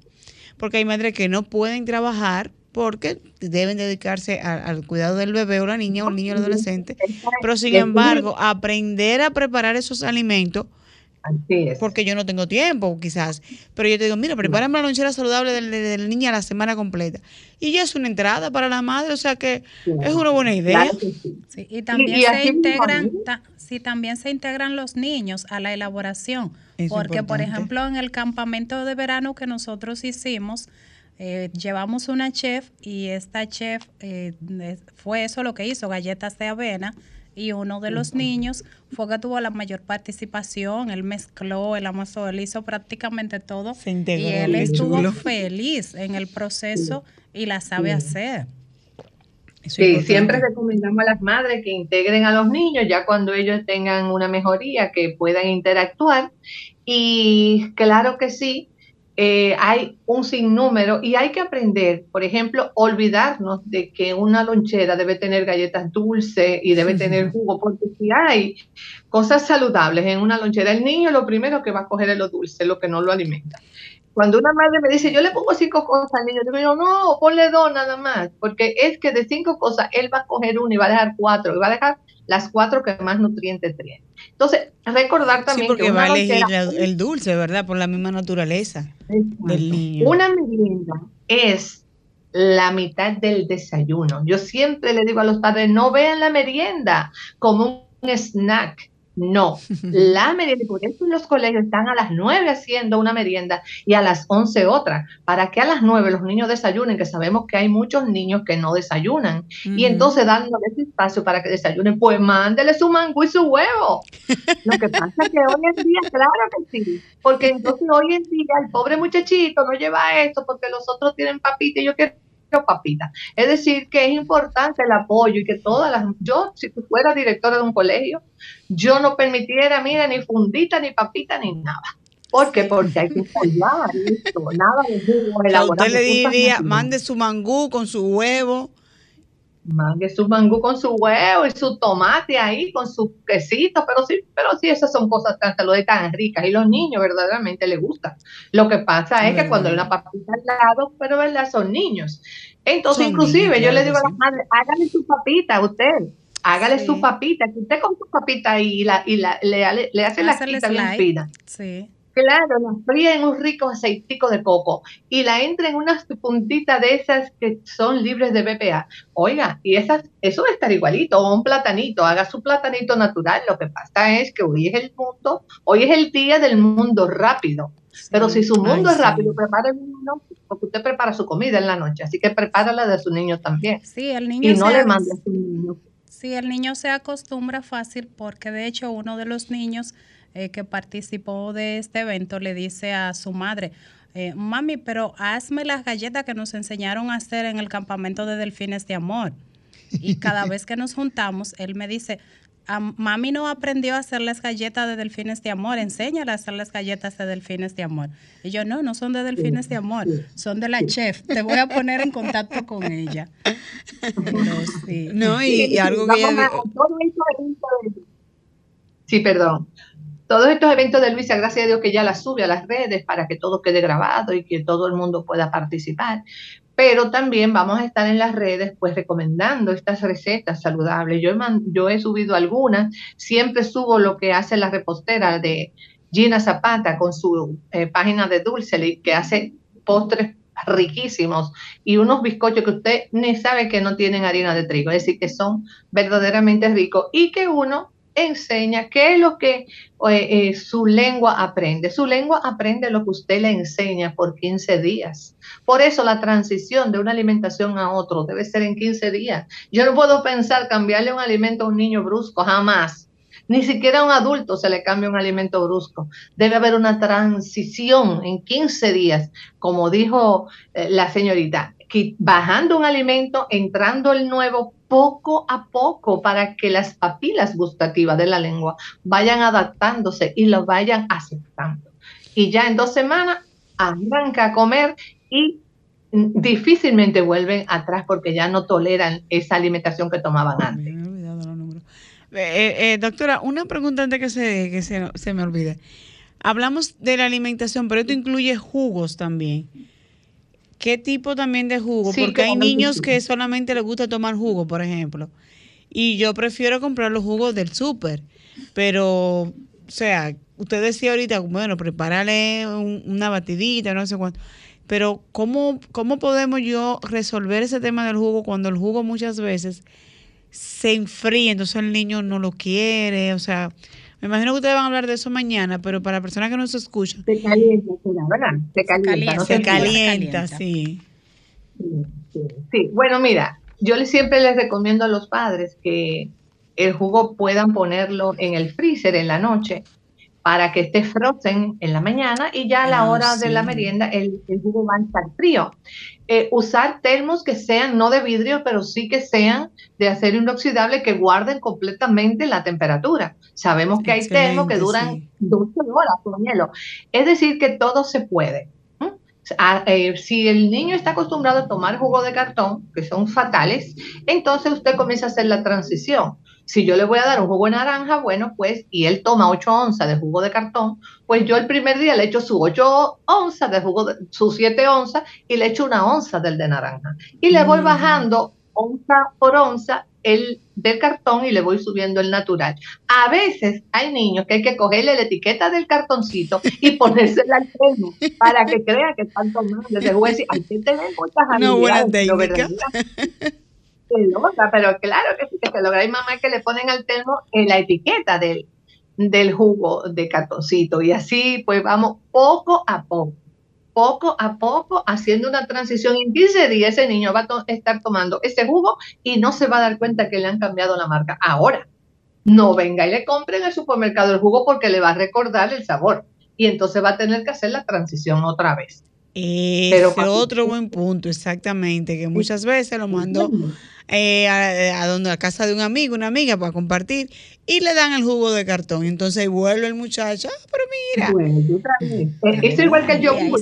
A: porque hay madres que no pueden trabajar porque deben dedicarse al cuidado del bebé o la niña o el niño o el adolescente. Pero sin embargo, aprender a preparar esos alimentos porque yo no tengo tiempo, quizás. Pero yo te digo, mira, prepárame la lonchera saludable de, la niña la semana completa. Y ya es una entrada para la madre, o sea que es una buena idea.
B: y también se integran, sí, también se integran los niños a la elaboración. porque, por ejemplo, en el campamento de verano que nosotros hicimos, eh, llevamos una chef y esta chef eh, fue eso lo que hizo, galletas de avena y uno de los niños fue que tuvo la mayor participación, él mezcló, él amasó, él hizo prácticamente todo y él estuvo feliz en el proceso y la sabe hacer.
D: sí, siempre recomendamos a las madres que integren a los niños ya cuando ellos tengan una mejoría, que puedan interactuar. Y claro que sí, eh, hay un sinnúmero y hay que aprender, por ejemplo, olvidarnos de que una lonchera debe tener galletas dulces y debe tener jugo, porque si hay cosas saludables en una lonchera, el niño lo primero que va a coger es lo dulce, lo que no lo alimenta. Cuando una madre me dice, yo le pongo cinco cosas al niño, yo digo, no, ponle dos nada más, porque es que de cinco cosas él va a coger una y va a dejar cuatro, y va a dejar las cuatro que más nutrientes tienen. Entonces, recordar también
A: sí, porque que va a elegir el dulce, ¿verdad? Por la misma naturaleza del niño.
D: Una merienda es la mitad del desayuno. Yo siempre le digo a los padres, no vean la merienda como un snack, no, la merienda, por eso los colegios están a las 9 haciendo una merienda y a las 11 otra, para que a las 9 los niños desayunen, que sabemos que hay muchos niños que no desayunan. Y entonces dándoles espacio para que desayunen, pues mándele su mango y su huevo. Lo que pasa es que hoy en día, claro que sí, porque entonces hoy en día el pobre muchachito no lleva esto porque los otros tienen papita y yo quiero papita. Es decir, que es importante el apoyo y que todas las, yo si fuera directora de un colegio, yo no permitiera, mira, ni fundita, ni papita, ni nada. ¿Por qué? Porque hay que apoyar esto, nada de jugo
A: Usted le diría, mande su mangú con su huevo
D: Mangue su mangú con su huevo y su tomate ahí, con su quesito, pero sí, pero sí, esas son cosas tan tan ricas y los niños verdaderamente les gustan. Lo que pasa es que cuando hay una papita al lado, pero verdad, son niños. Entonces, inclusive, yo le digo a la madre, hágale su papita a usted, hágale su papita, que usted con su papita y, la, y la, le, le, hace la quita bien fina. Sí. Claro, la fría en un rico aceitico de coco y la entra en unas puntitas de esas que son libres de BPA. Oiga, y esas, eso va a estar igualito, o un platanito, haga su platanito natural. Lo que pasa es que hoy es el mundo, hoy es el día del mundo rápido. Pero si su mundo es rápido, prepare el niño, porque usted prepara su comida en la noche, así que prepárala de su niño también.
B: Sí, el niño.
D: Y no le mande a su niño.
B: Sí, el niño se acostumbra fácil porque de hecho uno de los niños eh, que participó de este evento le dice a su madre, eh, mami, pero hazme las galletas que nos enseñaron a hacer en el campamento de delfines de amor. Y cada vez que nos juntamos, él me dice, mami no aprendió a hacer las galletas de delfines de amor, enséñale a hacer las galletas de delfines de amor. Y yo, no, no son de delfines de amor, son de la chef. Te voy a poner en contacto con ella.
A: No, y, algo que
D: Sí, perdón todos estos eventos de Luisa, gracias a Dios que ya las sube a las redes para que todo quede grabado y que todo el mundo pueda participar. Pero también vamos a estar en las redes pues recomendando estas recetas saludables. Yo he, yo he subido algunas, siempre subo lo que hace la repostera de Gina Zapata con su eh, página de Dulce, que hace postres riquísimos y unos bizcochos que usted ni sabe que no tienen harina de trigo, es decir, que son verdaderamente ricos y que uno enseña qué es lo que eh, eh, su lengua aprende. Su lengua aprende lo que usted le enseña por 15 días. Por eso la transición de una alimentación a otro debe ser en 15 días. Yo no puedo pensar cambiarle un alimento a un niño brusco, jamás. Ni siquiera a un adulto se le cambia un alimento brusco. Debe haber una transición en 15 días, como dijo eh, la señorita, bajando un alimento, entrando el nuevo poco a poco para que las papilas gustativas de la lengua vayan adaptándose y lo vayan aceptando. Y ya en dos semanas arranca a comer y difícilmente vuelven atrás porque ya no toleran esa alimentación que tomaban antes.
A: Eh, eh, doctora, una pregunta antes que se, que se, se me olvide. Hablamos de la alimentación, pero esto incluye jugos también. ¿Qué tipo también de jugo? Porque hay niños que solamente les gusta tomar jugo, por ejemplo. Y yo prefiero comprar los jugos del súper. Pero, o sea, usted decía ahorita, bueno, prepárale una batidita, no sé cuánto. Pero, ¿cómo, ¿cómo podemos yo resolver ese tema del jugo cuando el jugo muchas veces se enfría, entonces el niño no lo quiere? O sea, me imagino que ustedes van a hablar de eso mañana, pero para personas que no se escuchan.
D: Se calienta, ¿verdad? Se calienta.
A: Se calienta, sí.
D: Sí, bueno, mira, yo siempre les recomiendo a los padres que el jugo puedan ponerlo en el freezer en la noche para que esté frozen en la mañana y ya a la ah, hora de la merienda el, jugo va a estar frío. Eh, usar termos que sean no de vidrio, pero sí que sean de acero inoxidable que guarden completamente la temperatura. Sabemos que hay termos que duran 12 horas con hielo. Es decir, que todo se puede. Ah, eh, si el niño está acostumbrado a tomar jugo de cartón, que son fatales, entonces usted comienza a hacer la transición. Si yo le voy a dar un jugo de naranja, bueno, pues, y él toma 8 onzas de jugo de cartón, pues yo el primer día le echo su 8 onzas de jugo, de, sus 7 onzas, y le echo una onza del de naranja. Y le voy mm. bajando onza por onza el del cartón y le voy subiendo el natural. A veces hay niños que hay que cogerle la etiqueta del cartoncito y ponérsela al termo para que crean que están tomando. Les voy a decir, aquí tenemos muchas
A: No, buena técnica
D: pero claro que sí, que se logra. Hay mamás que le ponen al termo en la etiqueta del, del jugo de cartoncito y así pues vamos poco a poco, poco a poco haciendo una transición. En 15 días ese niño va a estar tomando ese jugo y no se va a dar cuenta que le han cambiado la marca. Ahora, no venga y le compre en el supermercado el jugo porque le va a recordar el sabor y entonces va a tener que hacer la transición otra vez.
A: Ese otro buen punto, exactamente, que muchas veces lo mando eh, a, donde, a casa de un amigo, una amiga para compartir y le dan el jugo de cartón. Entonces vuelve el muchacho, ah, pero mira.
D: Bueno, es igual que el yogur.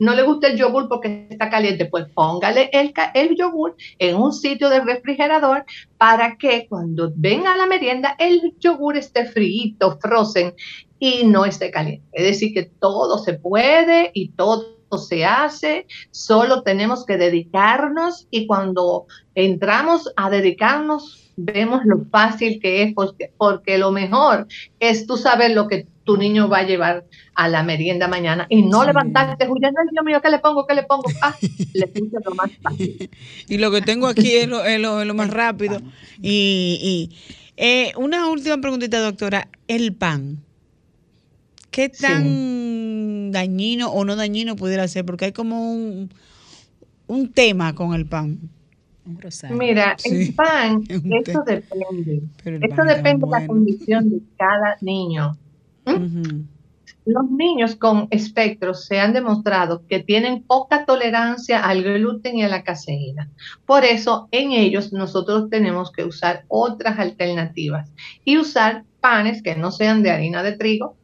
D: No le, gusta, el yogur porque está caliente, pues póngale el, el yogur en un sitio de refrigerador para que cuando venga a la merienda el yogur esté frito, frozen y no esté caliente. Es decir, que todo se puede y todo se hace, solo tenemos que dedicarnos y cuando entramos a dedicarnos vemos lo fácil que es porque, porque lo mejor es tú saber lo que tu niño va a llevar a la merienda mañana y no levantarte huyendo, Dios mío, ¿qué le pongo? ¿Qué le pongo? Ah, le puse lo más fácil.
A: y lo que tengo aquí es lo, es lo, más rápido. Y, y eh, una última preguntita, doctora. El pan. ¿Qué tan dañino o no dañino pudiera ser? Porque hay como un, un tema con el pan.
D: Mira, el pan, eso depende. Eso depende de la condición de cada niño. ¿Mm? Los niños con espectros se han demostrado que tienen poca tolerancia al gluten y a la caseína. Por eso, en ellos nosotros tenemos que usar otras alternativas y usar panes que no sean de harina de trigo,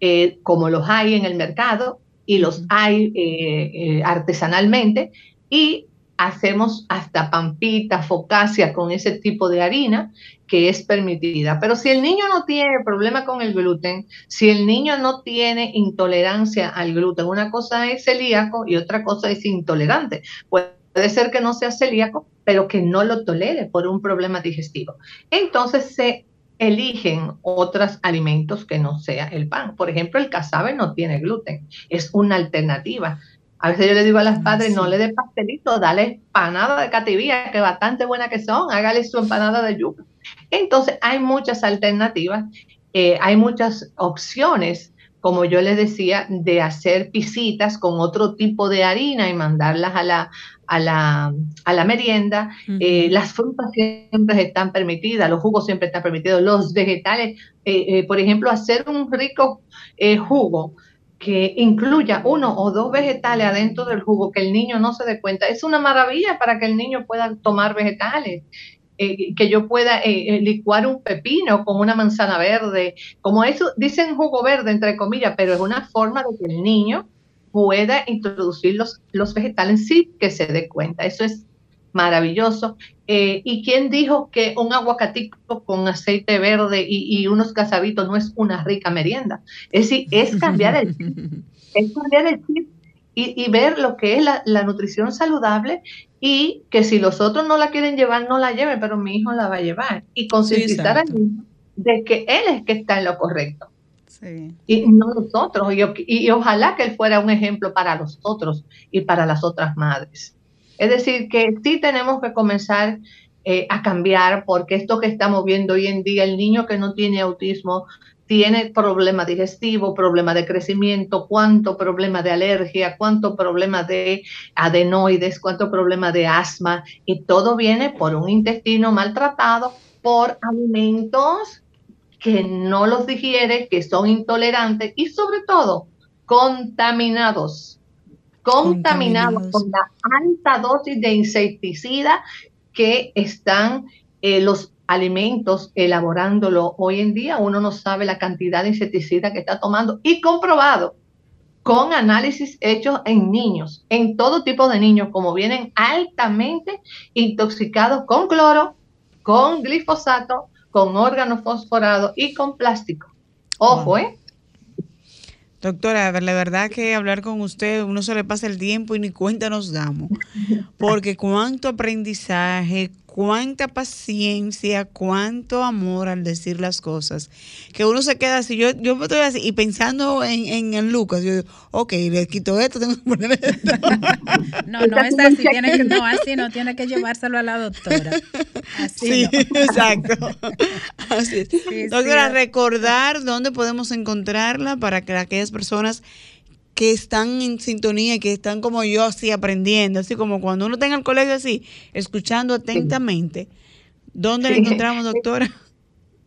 D: eh, como los hay en el mercado y los hay eh, eh, artesanalmente, y hacemos hasta pampita, focacia con ese tipo de harina que es permitida. Pero si el niño no tiene problema con el gluten, si el niño no tiene intolerancia al gluten, una cosa es celíaco y otra cosa es intolerante. Puede ser que no sea celíaco, pero que no lo tolere por un problema digestivo. Entonces se eligen otros alimentos que no sea el pan. Por ejemplo, el casabe no tiene gluten, es una alternativa. A veces yo le digo a las padres, no le dé pastelito, dale empanada de cativía, que bastante buena que son, hágale su empanada de yuca. Entonces, hay muchas alternativas, eh, hay muchas opciones, como yo les decía, de hacer pisitas con otro tipo de harina y mandarlas a la, a la, a la merienda. Eh, las frutas siempre están permitidas, los jugos siempre están permitidos, los vegetales, eh, eh, por ejemplo, hacer un rico jugo que incluya uno o dos vegetales adentro del jugo, que el niño no se dé cuenta, es una maravilla para que el niño pueda tomar vegetales. Que yo pueda licuar un pepino con una manzana verde, como eso, dicen jugo verde entre comillas, pero es una forma de que el niño pueda introducir los, los vegetales sí que se dé cuenta. Eso es maravilloso. Eh, ¿Y quién dijo que un aguacatico con aceite verde y, unos casabitos no es una rica merienda? Es decir, es cambiar el chip, es cambiar el chip y, ver lo que es la, nutrición saludable y que si los otros no la quieren llevar, no la lleven, pero mi hijo la va a llevar. Y concientizar al niño de que él es que está en lo correcto. Y no nosotros. Y, y, ojalá que él fuera un ejemplo para los otros y para las otras madres. Es decir, que sí tenemos que comenzar eh, a cambiar porque esto que estamos viendo hoy en día, el niño que no tiene autismo tiene problema digestivo, problema de crecimiento, cuánto problema de alergia, cuánto problema de adenoides, cuánto problema de asma, y todo viene por un intestino maltratado, por alimentos que no los digiere, que son intolerantes y sobre todo contaminados. Contaminados con la alta dosis de insecticida que están eh, los alimentos elaborándolo hoy en día. Uno no sabe la cantidad de insecticida que está tomando y comprobado con análisis hechos en niños, en todo tipo de niños, como vienen altamente intoxicados con cloro, con glifosato, con órganos fosforados y con plástico. Ojo, ¿eh?
A: Doctora, la verdad que hablar con usted, uno se le pasa el tiempo y ni cuenta nos damos. Porque cuánto aprendizaje, cuánta paciencia, cuánto amor al decir las cosas, que uno se queda así, yo, yo me estoy así, y pensando en, en, Lucas, yo digo, ok, le quito esto, tengo que poner esto.
B: no, no es así, tiene que, no, así no, tiene que llevárselo a la doctora. Así
A: sí, exacto. Así es. doctora, recordar dónde podemos encontrarla para que aquellas personas que están en sintonía y que están como yo así aprendiendo, así como cuando uno está en el colegio así, escuchando atentamente. ¿Dónde la encontramos, doctora?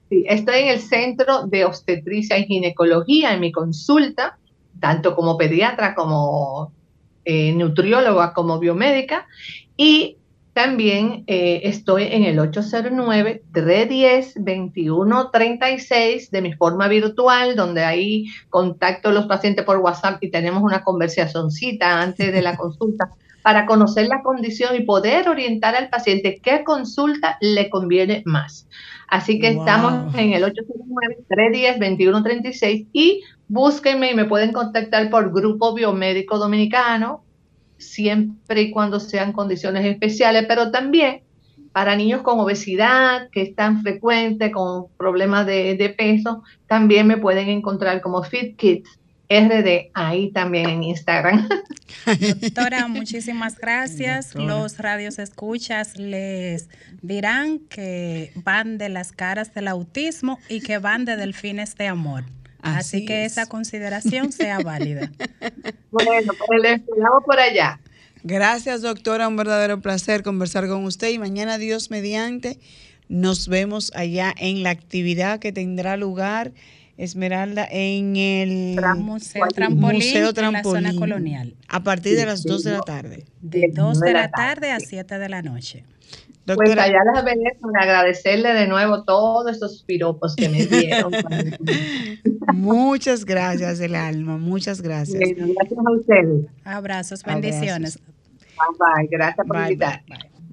D: Sí, estoy en el Centro de Obstetricia y Ginecología en mi consulta, tanto como pediatra como eh, nutrióloga como biomédica, y también eh, estoy en el 809-310-2136 de mi forma virtual, donde ahí contacto a los pacientes por WhatsApp y tenemos una conversacióncita antes de la consulta para conocer la condición y poder orientar al paciente qué consulta le conviene más. Así que estamos en el 809-310-2136 y búsquenme y me pueden contactar por Grupo Biomédico Dominicano siempre y cuando sean condiciones especiales, pero también para niños con obesidad, que es tan frecuente, con problemas de, peso, también me pueden encontrar como Fit Kids RD, ahí también en Instagram.
B: Doctora, muchísimas gracias. Los radios escuchas les dirán que van de las caras del autismo y que van de delfines de amor. Así, que esa consideración sea válida.
D: Bueno, pues le esperamos por allá.
A: Gracias, doctora. Un verdadero placer conversar con usted y mañana, Dios mediante, nos vemos allá en la actividad que tendrá lugar, Esmeralda, en el
B: Museo Trampolín, En la zona colonial.
A: A partir de las 2 de la tarde.
B: De 2 de la tarde a 7 de la noche.
D: Pues allá las Venezuela, agradecerle de nuevo todos esos piropos que me dieron.
A: muchas gracias, el alma, muchas gracias.
D: gracias a ustedes.
B: Abrazos, bendiciones.
D: Bye, bye, gracias por invitar.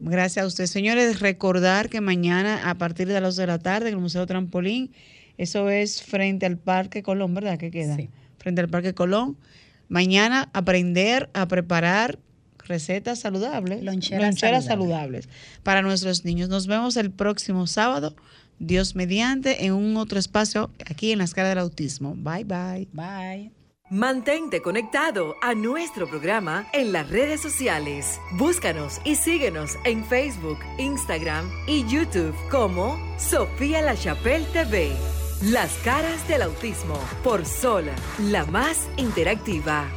A: Gracias a ustedes. Señores, recordar que mañana a partir de las 2 de la tarde en el Museo Trampolín, eso es frente al Parque Colón, ¿verdad? ¿Qué queda? Sí. Frente al Parque Colón. Mañana aprender a preparar recetas saludables, loncheras, saludables. para nuestros niños. Nos vemos el próximo sábado, Dios mediante, en un otro espacio aquí en la escala del autismo. Bye bye.
B: Bye.
E: Mantente conectado a nuestro programa en las redes sociales. Búscanos y síguenos en Facebook, Instagram y YouTube como Sofía La Chapelle TV. Las caras del autismo por Sola, la más interactiva.